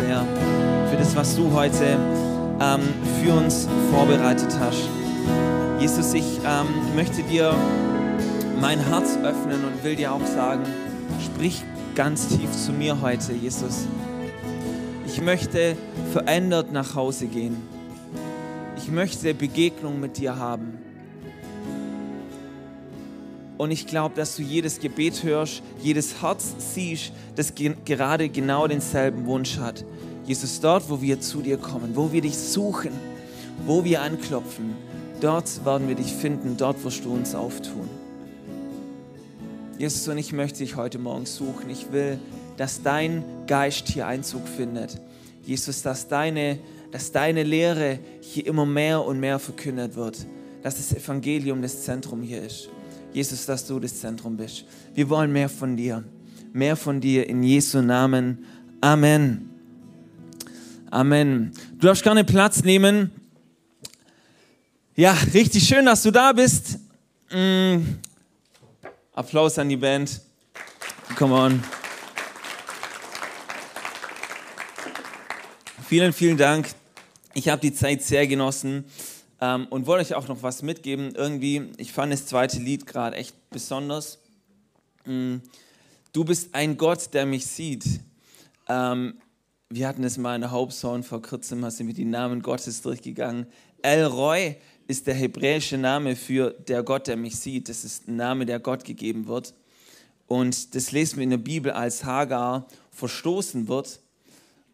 sehr für das, was du heute ähm, für uns vorbereitet hast. Jesus, ich ähm, möchte dir mein Herz öffnen und will dir auch sagen, sprich ganz tief zu mir heute, Jesus. Ich möchte verändert nach Hause gehen. Ich möchte Begegnung mit dir haben. Und ich glaube, dass du jedes Gebet hörst, jedes Herz siehst, das ge gerade genau denselben Wunsch hat. Jesus, dort, wo wir zu dir kommen, wo wir dich suchen, wo wir anklopfen, dort werden wir dich finden, dort wirst du uns auftun. Jesus, und ich möchte dich heute Morgen suchen. Ich will, dass dein Geist hier Einzug findet. Jesus, dass deine, dass deine Lehre hier immer mehr und mehr verkündet wird. Dass das Evangelium das Zentrum hier ist. Jesus, dass du das Zentrum bist. Wir wollen mehr von dir. Mehr von dir in Jesu Namen. Amen. Amen. Du darfst gerne Platz nehmen. Ja, richtig schön, dass du da bist. Mm. Applaus an die Band. Come on. Vielen, vielen Dank. Ich habe die Zeit sehr genossen. Ähm, und wollte euch auch noch was mitgeben. Irgendwie, ich fand das zweite Lied gerade echt besonders. Mm, du bist ein Gott, der mich sieht. Ähm, wir hatten es mal in der Hauptzone vor kurzem, sind wir die Namen Gottes durchgegangen. El Roy ist der hebräische Name für der Gott, der mich sieht. Das ist ein Name, der Gott gegeben wird. Und das lesen wir in der Bibel, als Hagar verstoßen wird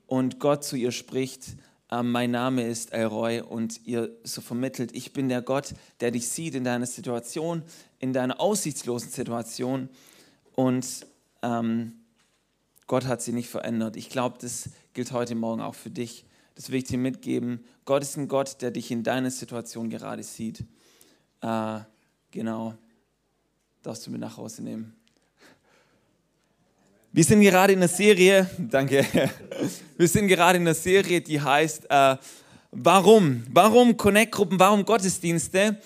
und Gott zu ihr spricht ähm, mein Name ist Elroy und ihr so vermittelt, ich bin der Gott, der dich sieht in deiner Situation, in deiner aussichtslosen Situation und ähm, Gott hat sie nicht verändert. Ich glaube, das gilt heute Morgen auch für dich. Das will ich dir mitgeben. Gott ist ein Gott, der dich in deiner Situation gerade sieht. Äh, genau. Darfst du mit nach Hause nehmen. Wir sind gerade in einer Serie, danke, wir sind gerade in einer Serie, die heißt äh, Warum? Warum Connect-Gruppen, warum Gottesdienste?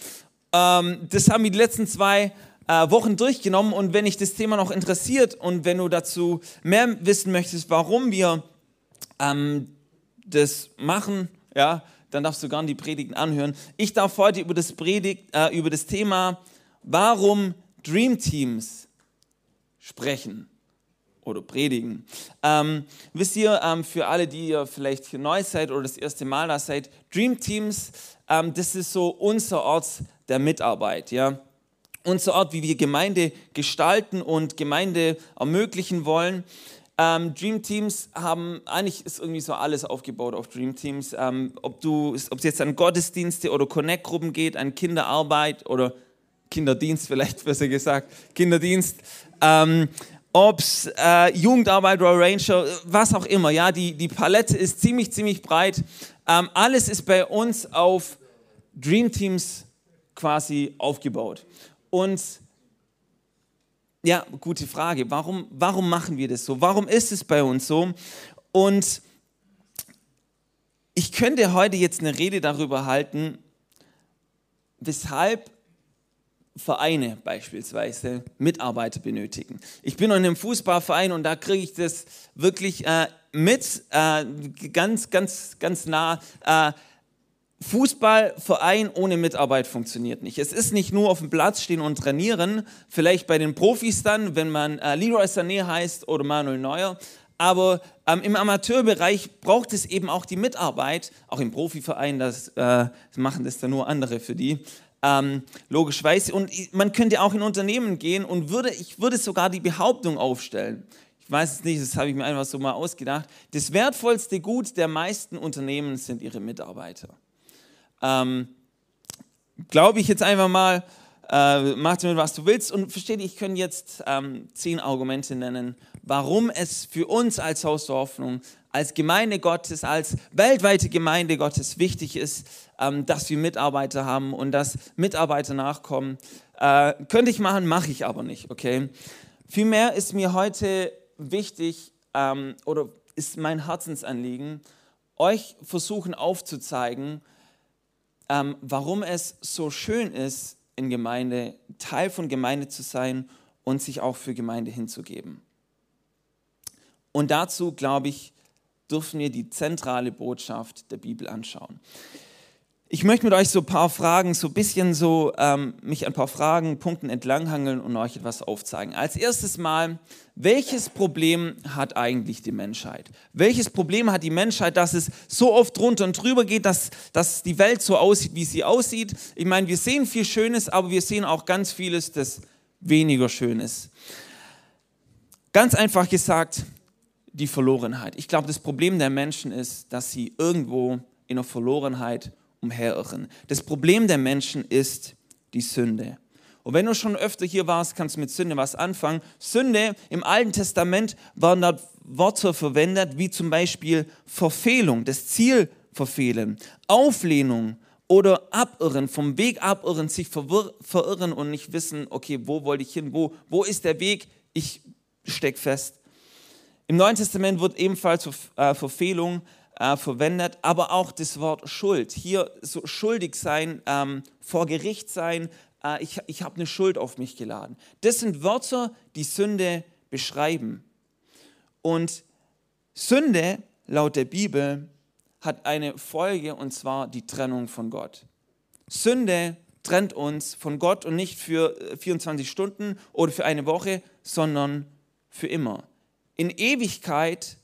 Ähm, das haben wir die letzten zwei äh, Wochen durchgenommen und wenn dich das Thema noch interessiert und wenn du dazu mehr wissen möchtest, warum wir ähm, das machen, ja, dann darfst du gerne die Predigten anhören. Ich darf heute über das, Predigt, äh, über das Thema Warum Dream Teams sprechen oder predigen. Ähm, wisst ihr, ähm, für alle, die ihr vielleicht neu seid oder das erste Mal da seid, Dream Teams, ähm, das ist so unser Ort der Mitarbeit. Ja? Unser Ort, wie wir Gemeinde gestalten und Gemeinde ermöglichen wollen. Ähm, Dream Teams haben, eigentlich ist irgendwie so alles aufgebaut auf Dream Teams. Ähm, ob es jetzt an Gottesdienste oder Connect-Gruppen geht, an Kinderarbeit oder Kinderdienst vielleicht besser gesagt, Kinderdienst. Ähm, ob es äh, Jugendarbeit oder Ranger, was auch immer. Ja, die, die Palette ist ziemlich, ziemlich breit. Ähm, alles ist bei uns auf Dream Teams quasi aufgebaut. Und ja, gute Frage. Warum, warum machen wir das so? Warum ist es bei uns so? Und ich könnte heute jetzt eine Rede darüber halten, weshalb Vereine beispielsweise Mitarbeiter benötigen. Ich bin in einem Fußballverein und da kriege ich das wirklich äh, mit, äh, ganz, ganz, ganz nah. Äh, Fußballverein ohne Mitarbeit funktioniert nicht. Es ist nicht nur auf dem Platz stehen und trainieren, vielleicht bei den Profis dann, wenn man äh, Leroy Sané heißt oder Manuel Neuer, aber ähm, im Amateurbereich braucht es eben auch die Mitarbeit, auch im Profiverein, das, äh, machen das dann nur andere für die, ähm, logischerweise. Und man könnte auch in Unternehmen gehen und würde, ich würde sogar die Behauptung aufstellen, ich weiß es nicht, das habe ich mir einfach so mal ausgedacht, das wertvollste Gut der meisten Unternehmen sind ihre Mitarbeiter. Ähm, Glaube ich jetzt einfach mal, äh, mach damit, was du willst und verstehe, ich kann jetzt ähm, zehn Argumente nennen, warum es für uns als Haus der Hoffnung, als Gemeinde Gottes, als weltweite Gemeinde Gottes wichtig ist, ähm, dass wir Mitarbeiter haben und dass Mitarbeiter nachkommen. Äh, könnte ich machen, mache ich aber nicht, okay? Vielmehr ist mir heute wichtig ähm, oder ist mein Herzensanliegen, euch versuchen aufzuzeigen, ähm, warum es so schön ist, in Gemeinde, Teil von Gemeinde zu sein und sich auch für Gemeinde hinzugeben. Und dazu, glaube ich, dürfen wir die zentrale Botschaft der Bibel anschauen. Ich möchte mit euch so ein paar Fragen, so ein bisschen so ähm, mich ein paar Fragen, Punkten entlanghangeln und euch etwas aufzeigen. Als erstes mal, welches Problem hat eigentlich die Menschheit? Welches Problem hat die Menschheit, dass es so oft drunter und drüber geht, dass, dass die Welt so aussieht, wie sie aussieht? Ich meine, wir sehen viel Schönes, aber wir sehen auch ganz vieles, das weniger schön ist. Ganz einfach gesagt, die Verlorenheit. Ich glaube, das Problem der Menschen ist, dass sie irgendwo in der Verlorenheit umherirren. Das Problem der Menschen ist die Sünde. Und wenn du schon öfter hier warst, kannst du mit Sünde was anfangen. Sünde im Alten Testament waren da Worte verwendet, wie zum Beispiel Verfehlung, das Ziel verfehlen, Auflehnung oder abirren, vom Weg abirren, sich verirren und nicht wissen, okay, wo wollte ich hin, wo, wo ist der Weg, ich stecke fest. Im Neuen Testament wird ebenfalls äh, Verfehlung äh, verwendet, aber auch das Wort Schuld. Hier so schuldig sein, ähm, vor Gericht sein, äh, ich, ich habe eine Schuld auf mich geladen. Das sind Wörter, die Sünde beschreiben. Und Sünde, laut der Bibel, hat eine Folge und zwar die Trennung von Gott. Sünde trennt uns von Gott und nicht für 24 äh, Stunden oder für eine Woche, sondern für immer. In Ewigkeit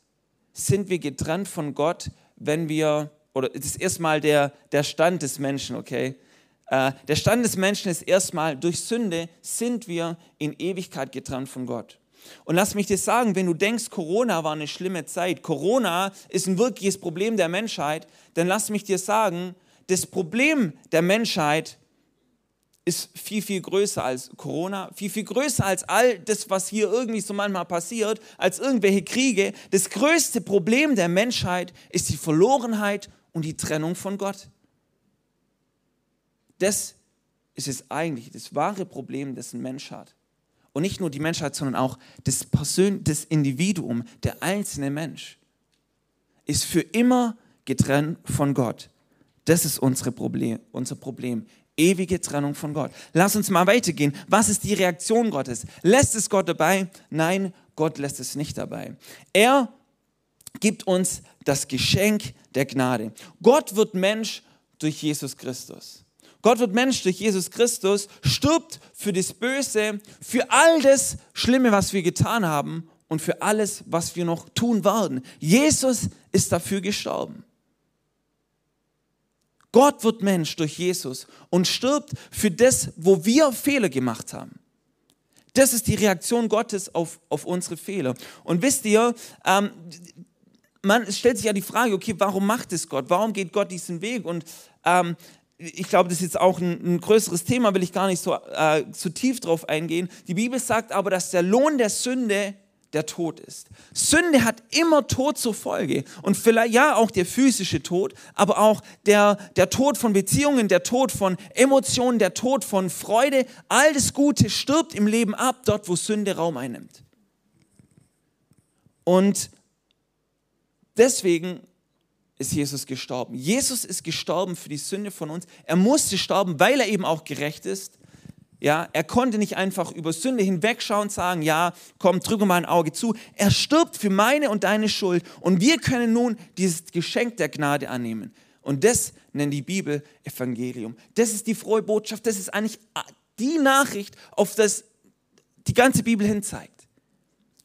sind wir getrennt von Gott, wenn wir, oder das ist erstmal der, der Stand des Menschen, okay? Äh, der Stand des Menschen ist erstmal, durch Sünde sind wir in Ewigkeit getrennt von Gott. Und lass mich dir sagen, wenn du denkst, Corona war eine schlimme Zeit, Corona ist ein wirkliches Problem der Menschheit, dann lass mich dir sagen, das Problem der Menschheit ist viel, viel größer als Corona, viel, viel größer als all das, was hier irgendwie so manchmal passiert, als irgendwelche Kriege. Das größte Problem der Menschheit ist die Verlorenheit und die Trennung von Gott. Das ist es eigentlich, das wahre Problem, das ein Mensch hat. Und nicht nur die Menschheit, sondern auch das, Persön das Individuum, der einzelne Mensch, ist für immer getrennt von Gott. Das ist unsere Problem, unser Problem ewige Trennung von Gott. Lass uns mal weitergehen. Was ist die Reaktion Gottes? Lässt es Gott dabei? Nein, Gott lässt es nicht dabei. Er gibt uns das Geschenk der Gnade. Gott wird Mensch durch Jesus Christus. Gott wird Mensch durch Jesus Christus, stirbt für das Böse, für all das Schlimme, was wir getan haben und für alles, was wir noch tun werden. Jesus ist dafür gestorben. Gott wird Mensch durch Jesus und stirbt für das, wo wir Fehler gemacht haben. Das ist die Reaktion Gottes auf, auf unsere Fehler. Und wisst ihr, ähm, man stellt sich ja die Frage, okay, warum macht es Gott? Warum geht Gott diesen Weg? Und ähm, ich glaube, das ist jetzt auch ein, ein, größeres Thema, will ich gar nicht so, äh, so tief drauf eingehen. Die Bibel sagt aber, dass der Lohn der Sünde der Tod ist. Sünde hat immer Tod zur Folge. Und vielleicht ja auch der physische Tod, aber auch der, der Tod von Beziehungen, der Tod von Emotionen, der Tod von Freude. All das Gute stirbt im Leben ab, dort wo Sünde Raum einnimmt. Und deswegen ist Jesus gestorben. Jesus ist gestorben für die Sünde von uns. Er musste sterben, weil er eben auch gerecht ist. Ja, er konnte nicht einfach über Sünde hinwegschauen und sagen, ja, komm, drücke mal ein Auge zu. Er stirbt für meine und deine Schuld und wir können nun dieses Geschenk der Gnade annehmen. Und das nennt die Bibel Evangelium. Das ist die frohe Botschaft, das ist eigentlich die Nachricht, auf das die ganze Bibel hin zeigt.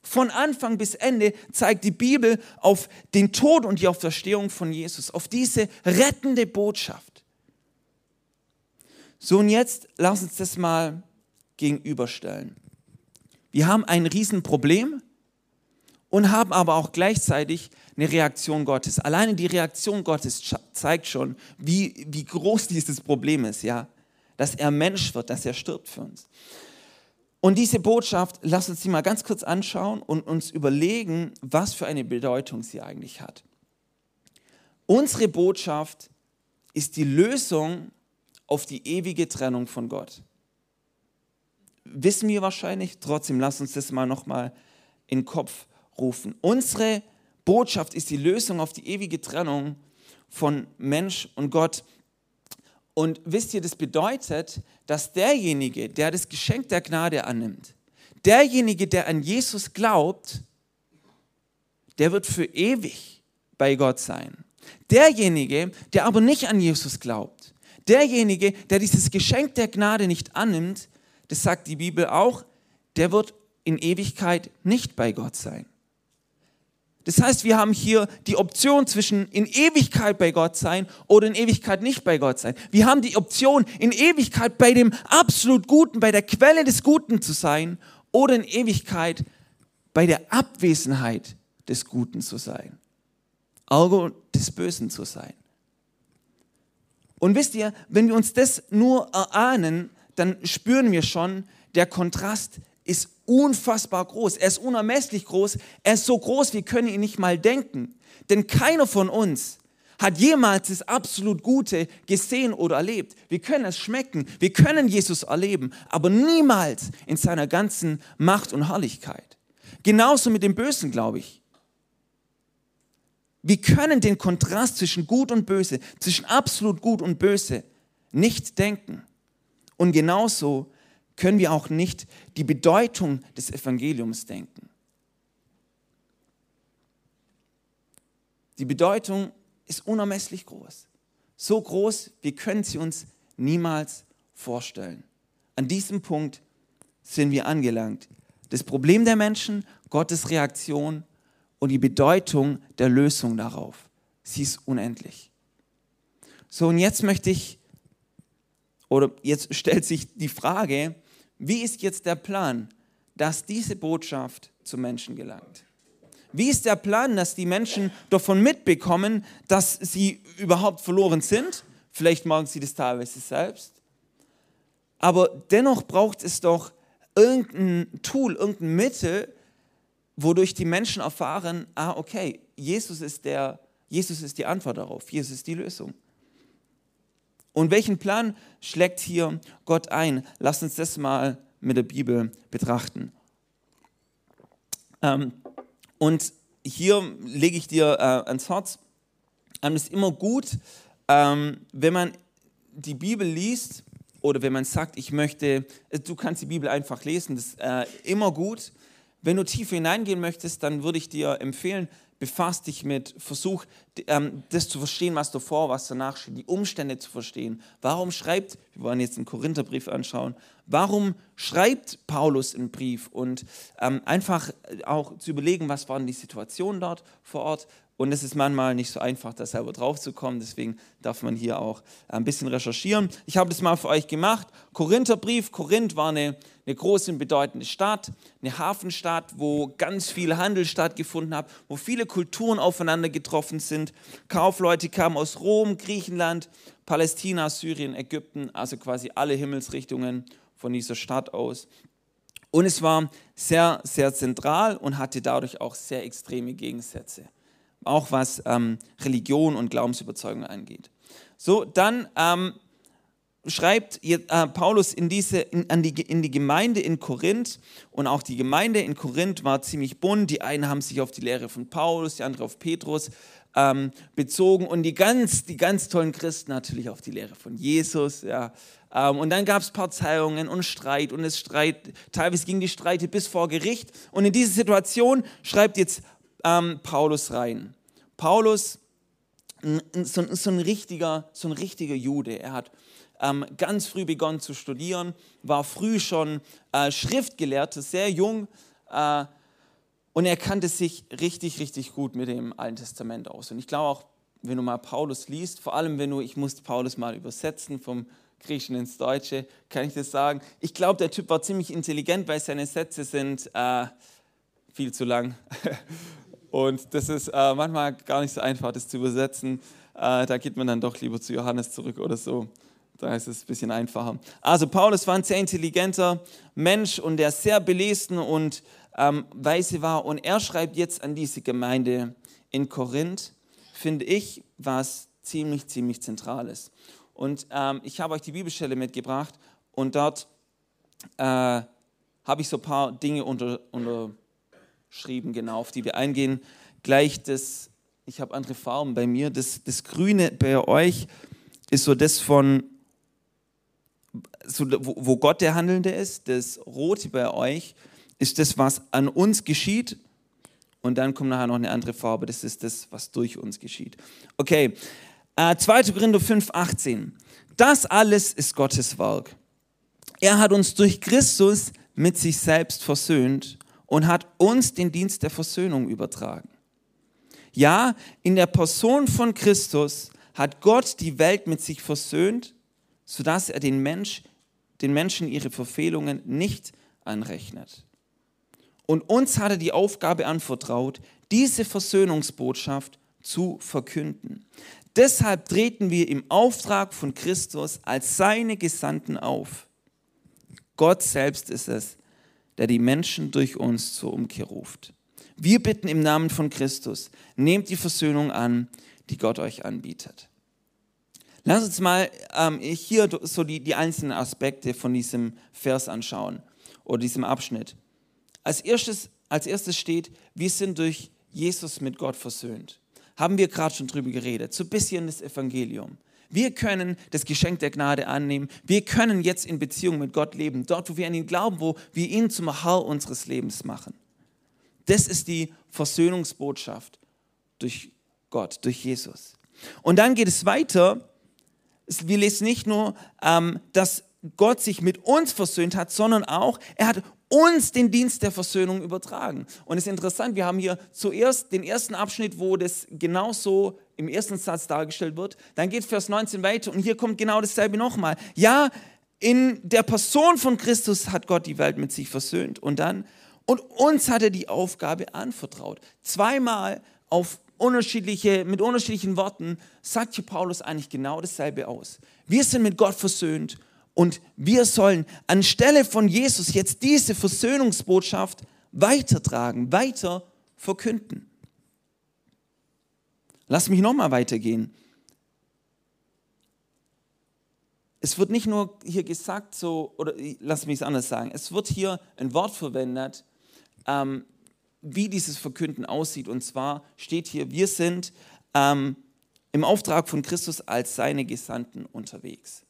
Von Anfang bis Ende zeigt die Bibel auf den Tod und die Auferstehung von Jesus, auf diese rettende Botschaft. So und jetzt lass uns das mal gegenüberstellen. Wir haben ein Riesenproblem und haben aber auch gleichzeitig eine Reaktion Gottes. Alleine die Reaktion Gottes zeigt schon, wie, wie groß dieses Problem ist, ja. Dass er Mensch wird, dass er stirbt für uns. Und diese Botschaft, lass uns sie mal ganz kurz anschauen und uns überlegen, was für eine Bedeutung sie eigentlich hat. Unsere Botschaft ist die Lösung auf die ewige Trennung von Gott. Wissen wir wahrscheinlich, trotzdem lass uns das mal nochmal in den Kopf rufen. Unsere Botschaft ist die Lösung auf die ewige Trennung von Mensch und Gott. Und wisst ihr, das bedeutet, dass derjenige, der das Geschenk der Gnade annimmt, derjenige, der an Jesus glaubt, der wird für ewig bei Gott sein. Derjenige, der aber nicht an Jesus glaubt, derjenige, der dieses Geschenk der Gnade nicht annimmt, das sagt die Bibel auch, der wird in Ewigkeit nicht bei Gott sein. Das heißt, wir haben hier die Option zwischen in Ewigkeit bei Gott sein oder in Ewigkeit nicht bei Gott sein. Wir haben die Option, in Ewigkeit bei dem absolut Guten, bei der Quelle des Guten zu sein oder in Ewigkeit bei der Abwesenheit des Guten zu sein. Auge des Bösen zu sein. Und wisst ihr, wenn wir uns das nur erahnen, dann spüren wir schon, der Kontrast ist unfassbar groß. Er ist unermesslich groß. Er ist so groß, wir können ihn nicht mal denken. Denn keiner von uns hat jemals das absolut Gute gesehen oder erlebt. Wir können es schmecken, wir können Jesus erleben, aber niemals in seiner ganzen Macht und Herrlichkeit. Genauso mit dem Bösen, glaube ich. Wir können den Kontrast zwischen Gut und Böse, zwischen absolut Gut und Böse nicht denken. Und genauso können wir auch nicht die Bedeutung des Evangeliums denken. Die Bedeutung ist unermesslich groß. So groß, wir können sie uns niemals vorstellen. An diesem Punkt sind wir angelangt. Das Problem der Menschen, Gottes Reaktion und die Bedeutung der Lösung darauf. Sie ist unendlich. So, und jetzt möchte ich, oder jetzt stellt sich die Frage, wie ist jetzt der Plan, dass diese Botschaft zu Menschen gelangt? Wie ist der Plan, dass die Menschen davon mitbekommen, dass sie überhaupt verloren sind? Vielleicht machen sie das teilweise selbst. Aber dennoch braucht es doch irgendein Tool, irgendein Mittel, wodurch die Menschen erfahren, ah, okay, Jesus ist, der, Jesus ist die Antwort darauf, Jesus ist die Lösung. Und welchen Plan schlägt hier Gott ein? Lass uns das mal mit der Bibel betrachten. Ähm, und hier lege ich dir äh, ans Herz, ähm, es ist immer gut, ähm, wenn man die Bibel liest oder wenn man sagt, ich möchte, du kannst die Bibel einfach lesen, das ist äh, immer gut. Wenn du tiefer hineingehen möchtest, dann würde ich dir empfehlen, befasst dich mit, versuch ähm, das zu verstehen, was davor, was danach steht, die Umstände zu verstehen. Warum schreibt, wir wollen jetzt einen Korintherbrief anschauen, warum schreibt Paulus einen Brief und ähm, einfach auch zu überlegen, was waren die Situationen dort vor Ort, und es ist manchmal nicht so einfach, da selber drauf zu kommen. Deswegen darf man hier auch ein bisschen recherchieren. Ich habe das mal für euch gemacht. Korintherbrief. Korinth war eine, eine große und bedeutende Stadt, eine Hafenstadt, wo ganz viel Handel stattgefunden hat, wo viele Kulturen aufeinander getroffen sind. Kaufleute kamen aus Rom, Griechenland, Palästina, Syrien, Ägypten, also quasi alle Himmelsrichtungen von dieser Stadt aus. Und es war sehr, sehr zentral und hatte dadurch auch sehr extreme Gegensätze auch was ähm, Religion und Glaubensüberzeugung angeht. So, dann ähm, schreibt äh, Paulus in, diese, in, an die, in die Gemeinde in Korinth und auch die Gemeinde in Korinth war ziemlich bunt. Die einen haben sich auf die Lehre von Paulus, die anderen auf Petrus ähm, bezogen und die ganz, die ganz tollen Christen natürlich auf die Lehre von Jesus. Ja. Ähm, und dann gab es Parteiungen und Streit und es Streit, teilweise ging die Streite bis vor Gericht. Und in diese Situation schreibt jetzt ähm, Paulus rein. Paulus, so, so, ein richtiger, so ein richtiger Jude. Er hat ähm, ganz früh begonnen zu studieren, war früh schon äh, Schriftgelehrter, sehr jung. Äh, und er kannte sich richtig, richtig gut mit dem Alten Testament aus. Und ich glaube auch, wenn du mal Paulus liest, vor allem wenn du, ich musste Paulus mal übersetzen vom Griechischen ins Deutsche, kann ich das sagen. Ich glaube, der Typ war ziemlich intelligent, weil seine Sätze sind äh, viel zu lang. Und das ist äh, manchmal gar nicht so einfach, das zu übersetzen. Äh, da geht man dann doch lieber zu Johannes zurück oder so. Da ist es ein bisschen einfacher. Also Paulus war ein sehr intelligenter Mensch und der sehr belesen und ähm, weise war. Und er schreibt jetzt an diese Gemeinde in Korinth, finde ich, was ziemlich, ziemlich zentral ist. Und ähm, ich habe euch die Bibelstelle mitgebracht und dort äh, habe ich so ein paar Dinge unter, unter schrieben, genau, auf die wir eingehen. Gleich das, ich habe andere Farben bei mir, das, das Grüne bei euch ist so das von, so, wo, Gott der Handelnde ist. Das Rote bei euch ist das, was an uns geschieht. Und dann kommt nachher noch eine andere Farbe, das ist das, was durch uns geschieht. Okay, äh, 2. Korinther 5, 18. Das alles ist Gottes Werk. Er hat uns durch Christus mit sich selbst versöhnt und hat uns den Dienst der Versöhnung übertragen. Ja, in der Person von Christus hat Gott die Welt mit sich versöhnt, sodass er den, Mensch, den Menschen ihre Verfehlungen nicht anrechnet. Und uns hat er die Aufgabe anvertraut, diese Versöhnungsbotschaft zu verkünden. Deshalb treten wir im Auftrag von Christus als seine Gesandten auf. Gott selbst ist es, der die Menschen durch uns zur Umkehr ruft. Wir bitten im Namen von Christus, nehmt die Versöhnung an, die Gott euch anbietet. Lass uns mal ähm, hier so die, die einzelnen Aspekte von diesem Vers anschauen oder diesem Abschnitt. Als erstes, als erstes steht, wir sind durch Jesus mit Gott versöhnt. Haben wir gerade schon drüber geredet. So ein bisschen das Evangelium. Wir können das Geschenk der Gnade annehmen. Wir können jetzt in Beziehung mit Gott leben, dort, wo wir an ihn glauben, wo wir ihn zum Herr unseres Lebens machen. Das ist die Versöhnungsbotschaft durch Gott, durch Jesus. Und dann geht es weiter. Wir lesen nicht nur, ähm, dass Gott sich mit uns versöhnt hat, sondern auch, er hat uns den Dienst der Versöhnung übertragen. Und es ist interessant, wir haben hier zuerst den ersten Abschnitt, wo das genauso im ersten Satz dargestellt wird. Dann geht Vers 19 weiter und hier kommt genau dasselbe nochmal. Ja, in der Person von Christus hat Gott die Welt mit sich versöhnt. Und dann, und uns hat er die Aufgabe anvertraut. Zweimal auf unterschiedliche, mit unterschiedlichen Worten sagt hier Paulus eigentlich genau dasselbe aus. Wir sind mit Gott versöhnt und wir sollen anstelle von Jesus jetzt diese Versöhnungsbotschaft weitertragen, weiter verkünden. Lass mich nochmal weitergehen. Es wird nicht nur hier gesagt, so, oder lass mich es anders sagen, es wird hier ein Wort verwendet, ähm, wie dieses Verkünden aussieht. Und zwar steht hier, wir sind ähm, im Auftrag von Christus als seine Gesandten unterwegs.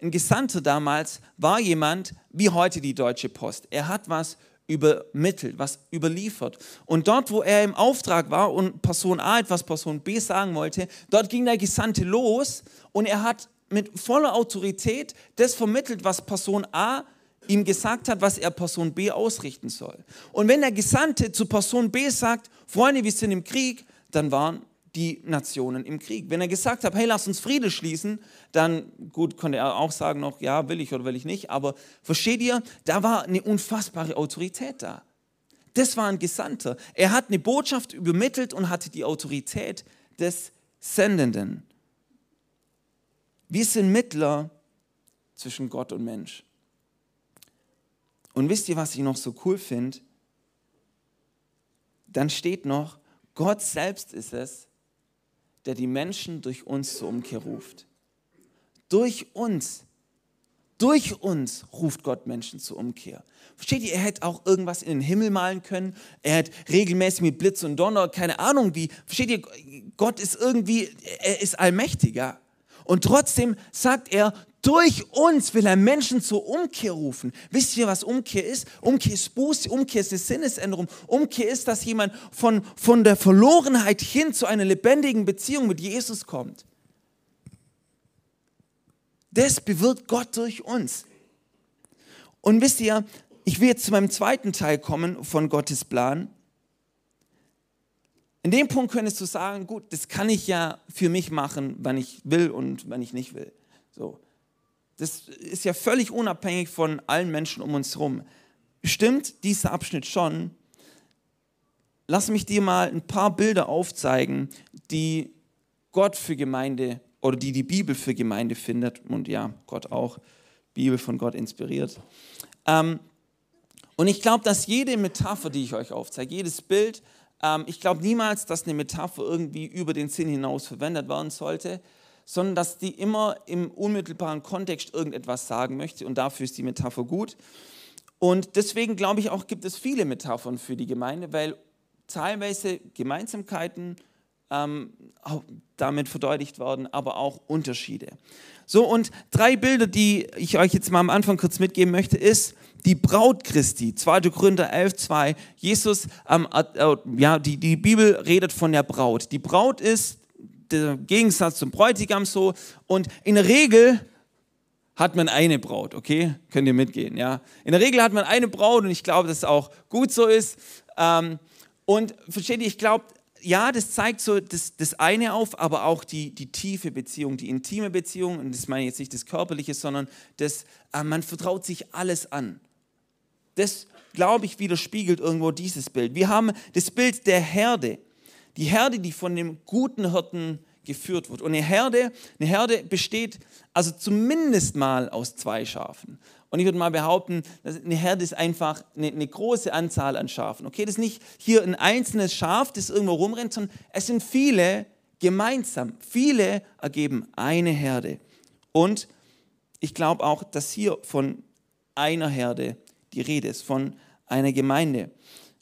Ein Gesandter damals war jemand wie heute die Deutsche Post. Er hat was übermittelt, was überliefert. Und dort, wo er im Auftrag war und Person A etwas Person B sagen wollte, dort ging der Gesandte los und er hat mit voller Autorität das vermittelt, was Person A ihm gesagt hat, was er Person B ausrichten soll. Und wenn der Gesandte zu Person B sagt, Freunde, wir sind im Krieg, dann waren die Nationen im Krieg. Wenn er gesagt hat, hey, lass uns Friede schließen, dann, gut, konnte er auch sagen noch, ja, will ich oder will ich nicht, aber versteht ihr, da war eine unfassbare Autorität da. Das war ein Gesandter. Er hat eine Botschaft übermittelt und hatte die Autorität des Sendenden. Wir sind Mittler zwischen Gott und Mensch. Und wisst ihr, was ich noch so cool finde? Dann steht noch, Gott selbst ist es, der die Menschen durch uns zur Umkehr ruft. Durch uns, durch uns ruft Gott Menschen zur Umkehr. Versteht ihr, er hätte auch irgendwas in den Himmel malen können. Er hat regelmäßig mit Blitz und Donner, keine Ahnung wie. Versteht ihr, Gott ist irgendwie, er ist allmächtiger. Und trotzdem sagt er, durch uns will er Menschen zur Umkehr rufen. Wisst ihr, was Umkehr ist? Umkehr ist Buße, Umkehr ist eine Sinnesänderung. Umkehr ist, dass jemand von, von der Verlorenheit hin zu einer lebendigen Beziehung mit Jesus kommt. Das bewirkt Gott durch uns. Und wisst ihr, ich will jetzt zu meinem zweiten Teil kommen von Gottes Plan. In dem Punkt könntest du sagen, gut, das kann ich ja für mich machen, wann ich will und wann ich nicht will. So. Das ist ja völlig unabhängig von allen Menschen um uns herum. Stimmt dieser Abschnitt schon? Lass mich dir mal ein paar Bilder aufzeigen, die Gott für Gemeinde oder die die Bibel für Gemeinde findet und ja, Gott auch, Bibel von Gott inspiriert. Ähm, und ich glaube, dass jede Metapher, die ich euch aufzeige, jedes Bild, ähm, ich glaube niemals, dass eine Metapher irgendwie über den Sinn hinaus verwendet werden sollte, sondern dass die immer im unmittelbaren Kontext irgendetwas sagen möchte und dafür ist die Metapher gut. Und deswegen glaube ich auch, gibt es viele Metaphern für die Gemeinde, weil teilweise Gemeinsamkeiten ähm, damit verdeutlicht worden, aber auch Unterschiede. So, und drei Bilder, die ich euch jetzt mal am Anfang kurz mitgeben möchte, ist die Braut Christi, 2. Korinther 11, 2. Jesus, ähm, äh, ja, die, die Bibel redet von der Braut. Die Braut ist der Gegensatz zum Bräutigam so und in der Regel hat man eine Braut, okay? Könnt ihr mitgehen, ja? In der Regel hat man eine Braut und ich glaube, dass es auch gut so ist. Ähm, und versteht ihr, ich glaube, ja, das zeigt so das, das eine auf, aber auch die, die tiefe Beziehung, die intime Beziehung. Und das meine ich jetzt nicht das Körperliche, sondern das, äh, man vertraut sich alles an. Das, glaube ich, widerspiegelt irgendwo dieses Bild. Wir haben das Bild der Herde. Die Herde, die von dem guten Hirten geführt wird. Und eine Herde, eine Herde besteht also zumindest mal aus zwei Schafen. Und ich würde mal behaupten, eine Herde ist einfach eine, eine, große Anzahl an Schafen. Okay, das ist nicht hier ein einzelnes Schaf, das irgendwo rumrennt, sondern es sind viele gemeinsam. Viele ergeben eine Herde. Und ich glaube auch, dass hier von einer Herde die Rede ist, von einer Gemeinde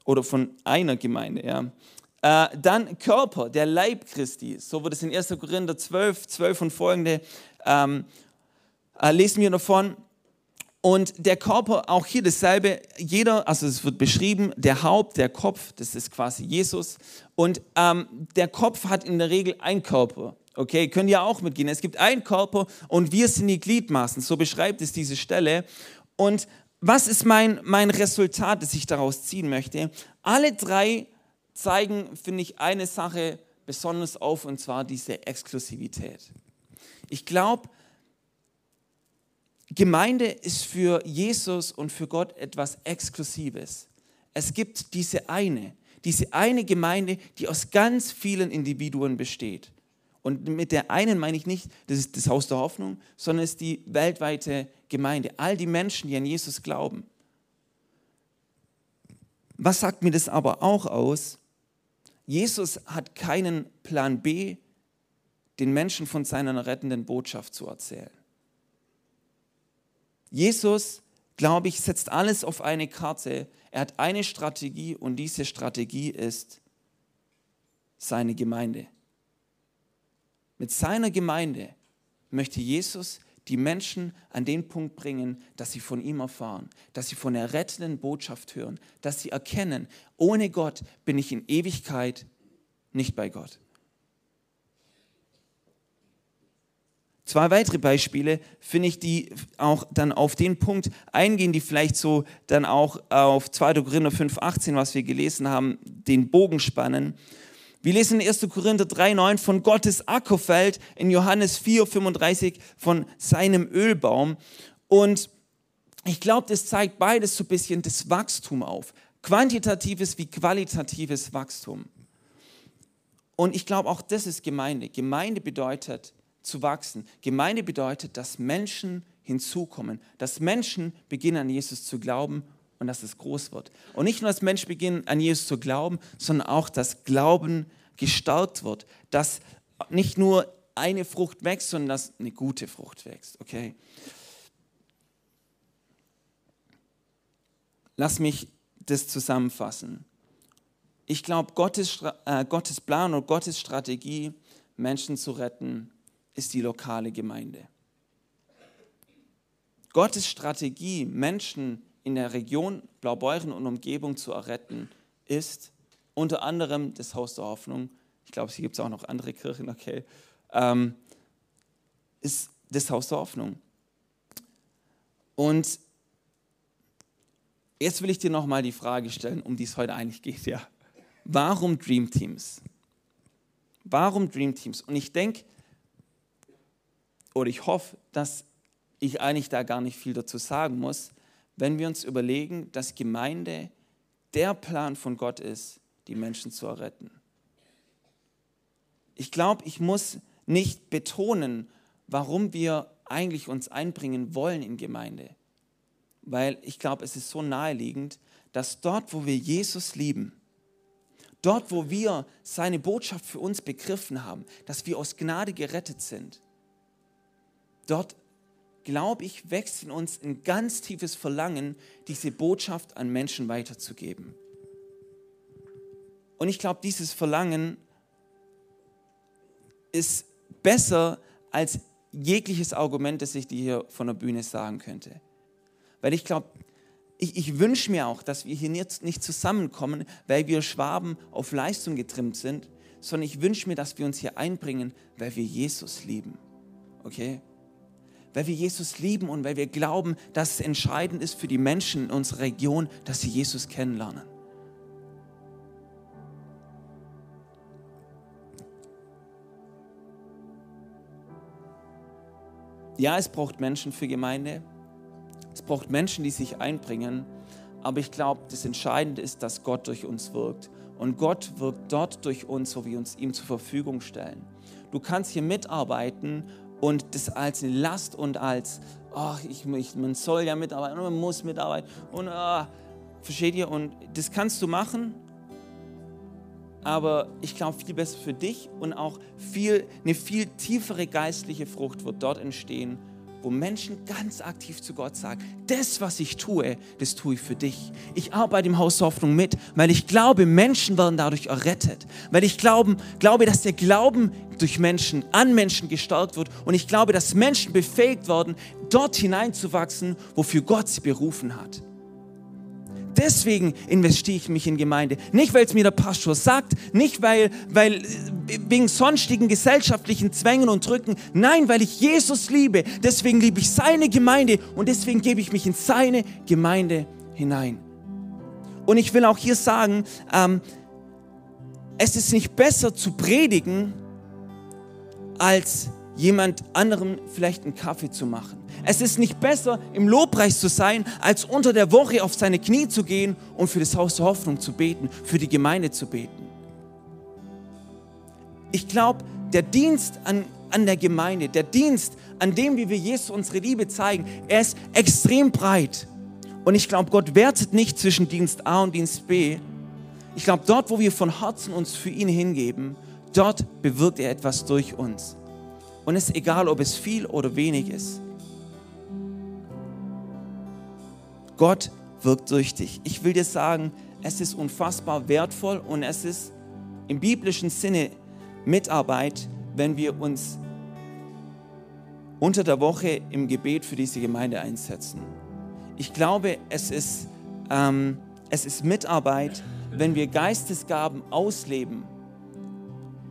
oder von einer Gemeinde. Ja. Äh, dann Körper, der Leib Christi. So wird es in 1. Korinther 12, 12 und folgende ähm, äh, lesen wir davon. Und der Körper, auch hier dasselbe, jeder, also es wird beschrieben, der Haupt, der Kopf, das ist quasi Jesus. Und ähm, der Kopf hat in der Regel ein Körper. Okay, können ja auch mitgehen. Es gibt einen Körper und wir sind die Gliedmaßen. So beschreibt es diese Stelle. Und was ist mein, mein Resultat, das ich daraus ziehen möchte? Alle drei zeigen, finde ich, eine Sache besonders auf, und zwar diese Exklusivität. Ich glaube, Gemeinde ist für Jesus und für Gott etwas Exklusives. Es gibt diese eine, diese eine Gemeinde, die aus ganz vielen Individuen besteht. Und mit der einen meine ich nicht, das ist das Haus der Hoffnung, sondern es ist die weltweite Gemeinde. All die Menschen, die an Jesus glauben. Was sagt mir das aber auch aus? Jesus hat keinen Plan B, den Menschen von seiner rettenden Botschaft zu erzählen. Jesus, glaube ich, setzt alles auf eine Karte. Er hat eine Strategie und diese Strategie ist seine Gemeinde. Mit seiner Gemeinde möchte Jesus die Menschen an den Punkt bringen, dass sie von ihm erfahren, dass sie von der rettenden Botschaft hören, dass sie erkennen, ohne Gott bin ich in Ewigkeit nicht bei Gott. Zwei weitere Beispiele finde ich, die auch dann auf den Punkt eingehen, die vielleicht so dann auch auf 2. Korinther 5,18, was wir gelesen haben, den Bogen spannen. Wir lesen in 1. Korinther 3,9 von Gottes Ackerfeld, in Johannes 4,35 von seinem Ölbaum. Und ich glaube, das zeigt beides so ein bisschen das Wachstum auf. Quantitatives wie qualitatives Wachstum. Und ich glaube, auch das ist Gemeinde. Gemeinde bedeutet, zu wachsen. Gemeinde bedeutet, dass Menschen hinzukommen, dass Menschen beginnen an Jesus zu glauben und dass es groß wird. Und nicht nur, dass Menschen beginnen an Jesus zu glauben, sondern auch, dass Glauben gestärkt wird, dass nicht nur eine Frucht wächst, sondern dass eine gute Frucht wächst. Okay? Lass mich das zusammenfassen. Ich glaube, Gottes, äh, Gottes Plan und Gottes Strategie, Menschen zu retten, ist die lokale Gemeinde. Gottes Strategie, Menschen in der Region Blaubeuren und Umgebung zu erretten, ist unter anderem das Haus der Hoffnung. Ich glaube, hier gibt es auch noch andere Kirchen, okay. Ähm, ist das Haus der Hoffnung. Und jetzt will ich dir nochmal die Frage stellen, um die es heute eigentlich geht, ja. Warum Dream Teams? Warum Dream Teams? Und ich denke, oder ich hoffe, dass ich eigentlich da gar nicht viel dazu sagen muss, wenn wir uns überlegen, dass Gemeinde der Plan von Gott ist, die Menschen zu erretten. Ich glaube, ich muss nicht betonen, warum wir eigentlich uns einbringen wollen in Gemeinde, weil ich glaube, es ist so naheliegend, dass dort, wo wir Jesus lieben, dort, wo wir seine Botschaft für uns begriffen haben, dass wir aus Gnade gerettet sind, dort, glaube ich, wächst in uns ein ganz tiefes Verlangen, diese Botschaft an Menschen weiterzugeben. Und ich glaube, dieses Verlangen ist besser als jegliches Argument, das ich dir hier von der Bühne sagen könnte. Weil ich glaube, ich, ich wünsche mir auch, dass wir hier nicht, nicht zusammenkommen, weil wir Schwaben auf Leistung getrimmt sind, sondern ich wünsche mir, dass wir uns hier einbringen, weil wir Jesus lieben. Okay? Weil wir Jesus lieben und weil wir glauben, dass es entscheidend ist für die Menschen in unserer Region, dass sie Jesus kennenlernen. Ja, es braucht Menschen für Gemeinde. Es braucht Menschen, die sich einbringen. Aber ich glaube, das Entscheidende ist, dass Gott durch uns wirkt. Und Gott wirkt dort durch uns, wo wir uns ihm zur Verfügung stellen. Du kannst hier mitarbeiten und das als eine Last und als, ach, ich, ich, man soll ja mitarbeiten, man muss mitarbeiten. Und, ah, versteht ihr? Und das kannst du machen, aber ich glaube, viel besser für dich und auch viel, eine viel tiefere geistliche Frucht wird dort entstehen, wo Menschen ganz aktiv zu Gott sagen, das, was ich tue, das tue ich für dich. Ich arbeite im Haus Hoffnung mit, weil ich glaube, Menschen werden dadurch errettet, weil ich glauben, glaube, dass der Glauben durch Menschen, an Menschen gestärkt wird und ich glaube, dass Menschen befähigt werden, dort hineinzuwachsen, wofür Gott sie berufen hat. Deswegen investiere ich mich in Gemeinde. Nicht, weil es mir der Pastor sagt, nicht weil, weil wegen sonstigen gesellschaftlichen Zwängen und Drücken. Nein, weil ich Jesus liebe. Deswegen liebe ich seine Gemeinde und deswegen gebe ich mich in seine Gemeinde hinein. Und ich will auch hier sagen, ähm, es ist nicht besser zu predigen, als jemand anderem vielleicht einen Kaffee zu machen. Es ist nicht besser, im Lobpreis zu sein, als unter der Woche auf seine Knie zu gehen und für das Haus der Hoffnung zu beten, für die Gemeinde zu beten. Ich glaube, der Dienst an, an der Gemeinde, der Dienst, an dem, wie wir Jesus unsere Liebe zeigen, er ist extrem breit. Und ich glaube, Gott wertet nicht zwischen Dienst A und Dienst B. Ich glaube, dort, wo wir von Herzen uns für ihn hingeben, dort bewirkt er etwas durch uns. Und es ist egal, ob es viel oder wenig ist. Gott wirkt durch dich. Ich will dir sagen, es ist unfassbar wertvoll und es ist im biblischen Sinne Mitarbeit, wenn wir uns unter der Woche im Gebet für diese Gemeinde einsetzen. Ich glaube, es ist, ähm, es ist Mitarbeit, wenn wir Geistesgaben ausleben,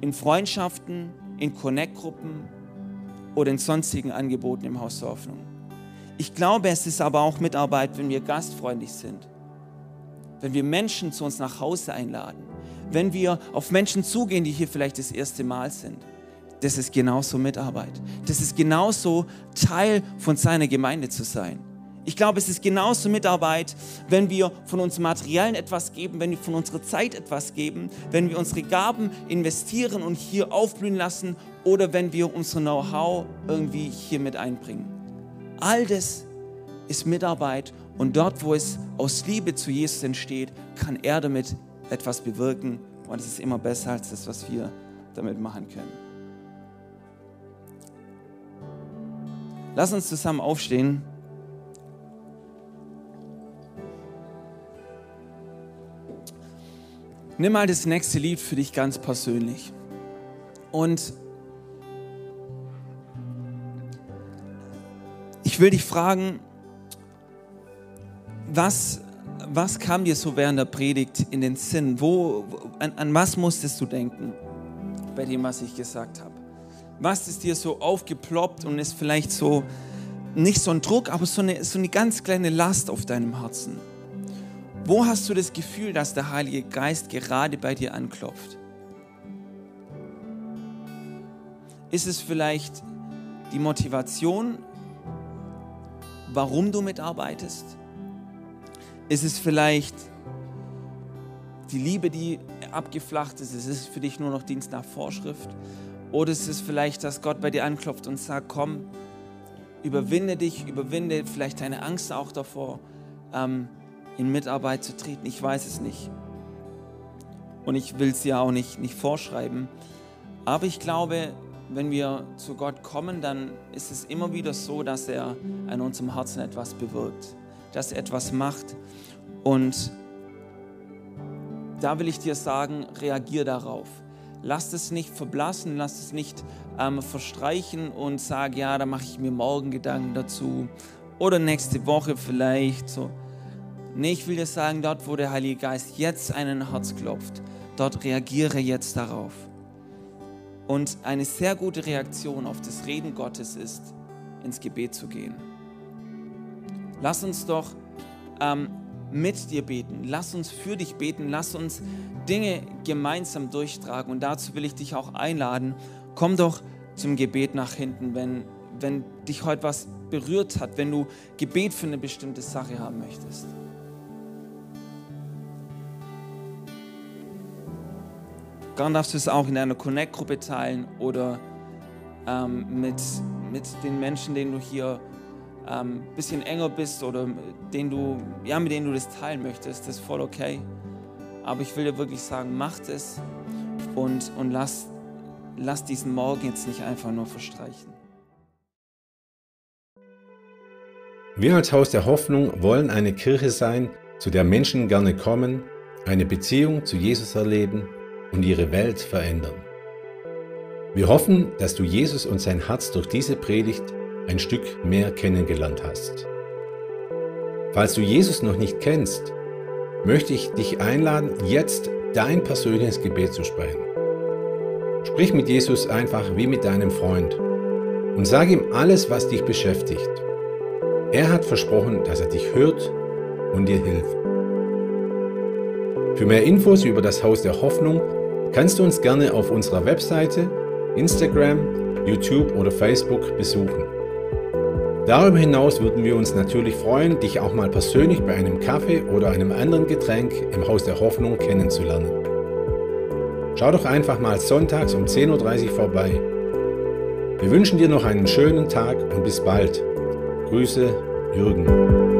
in Freundschaften, in Connect-Gruppen oder in sonstigen Angeboten im Haus der Hoffnung. Ich glaube, es ist aber auch Mitarbeit, wenn wir gastfreundlich sind, wenn wir Menschen zu uns nach Hause einladen, wenn wir auf Menschen zugehen, die hier vielleicht das erste Mal sind. Das ist genauso Mitarbeit. Das ist genauso Teil von seiner Gemeinde zu sein. Ich glaube, es ist genauso Mitarbeit, wenn wir von uns Materialien etwas geben, wenn wir von unserer Zeit etwas geben, wenn wir unsere Gaben investieren und hier aufblühen lassen oder wenn wir unser Know-how irgendwie hier mit einbringen. All das ist Mitarbeit und dort, wo es aus Liebe zu Jesus entsteht, kann er damit etwas bewirken und es ist immer besser als das, was wir damit machen können. Lass uns zusammen aufstehen. Nimm mal das nächste Lied für dich ganz persönlich. Und Ich will dich fragen, was, was kam dir so während der Predigt in den Sinn? Wo, an, an was musstest du denken bei dem, was ich gesagt habe? Was ist dir so aufgeploppt und ist vielleicht so nicht so ein Druck, aber so eine, so eine ganz kleine Last auf deinem Herzen? Wo hast du das Gefühl, dass der Heilige Geist gerade bei dir anklopft? Ist es vielleicht die Motivation warum du mitarbeitest? Ist es vielleicht die Liebe, die abgeflacht ist? Ist es für dich nur noch Dienst nach Vorschrift? Oder ist es vielleicht, dass Gott bei dir anklopft und sagt, komm, überwinde dich, überwinde vielleicht deine Angst auch davor, ähm, in Mitarbeit zu treten? Ich weiß es nicht. Und ich will es ja auch nicht, nicht vorschreiben. Aber ich glaube, wenn wir zu Gott kommen, dann ist es immer wieder so, dass er an unserem Herzen etwas bewirkt, dass er etwas macht. Und da will ich dir sagen, reagier darauf. lasst es nicht verblassen, lasst es nicht ähm, verstreichen und sag, ja, da mache ich mir morgen Gedanken dazu oder nächste Woche vielleicht. So. Nee, ich will dir sagen, dort, wo der Heilige Geist jetzt einen Herz klopft, dort reagiere jetzt darauf. Und eine sehr gute Reaktion auf das Reden Gottes ist, ins Gebet zu gehen. Lass uns doch ähm, mit dir beten. Lass uns für dich beten. Lass uns Dinge gemeinsam durchtragen. Und dazu will ich dich auch einladen. Komm doch zum Gebet nach hinten, wenn, wenn dich heute was berührt hat, wenn du Gebet für eine bestimmte Sache haben möchtest. Gern darfst du es auch in einer Connect-Gruppe teilen oder ähm, mit, mit den Menschen, denen du hier ein ähm, bisschen enger bist oder den du, ja, mit denen du das teilen möchtest, das ist voll okay. Aber ich will dir wirklich sagen, macht es und, und lass, lass diesen Morgen jetzt nicht einfach nur verstreichen. Wir als Haus der Hoffnung wollen eine Kirche sein, zu der Menschen gerne kommen, eine Beziehung zu Jesus erleben und ihre Welt verändern. Wir hoffen, dass du Jesus und sein Herz durch diese Predigt ein Stück mehr kennengelernt hast. Falls du Jesus noch nicht kennst, möchte ich dich einladen, jetzt dein persönliches Gebet zu sprechen. Sprich mit Jesus einfach wie mit deinem Freund und sag ihm alles, was dich beschäftigt. Er hat versprochen, dass er dich hört und dir hilft. Für mehr Infos über das Haus der Hoffnung kannst du uns gerne auf unserer Webseite, Instagram, YouTube oder Facebook besuchen. Darüber hinaus würden wir uns natürlich freuen, dich auch mal persönlich bei einem Kaffee oder einem anderen Getränk im Haus der Hoffnung kennenzulernen. Schau doch einfach mal sonntags um 10.30 Uhr vorbei. Wir wünschen dir noch einen schönen Tag und bis bald. Grüße, Jürgen.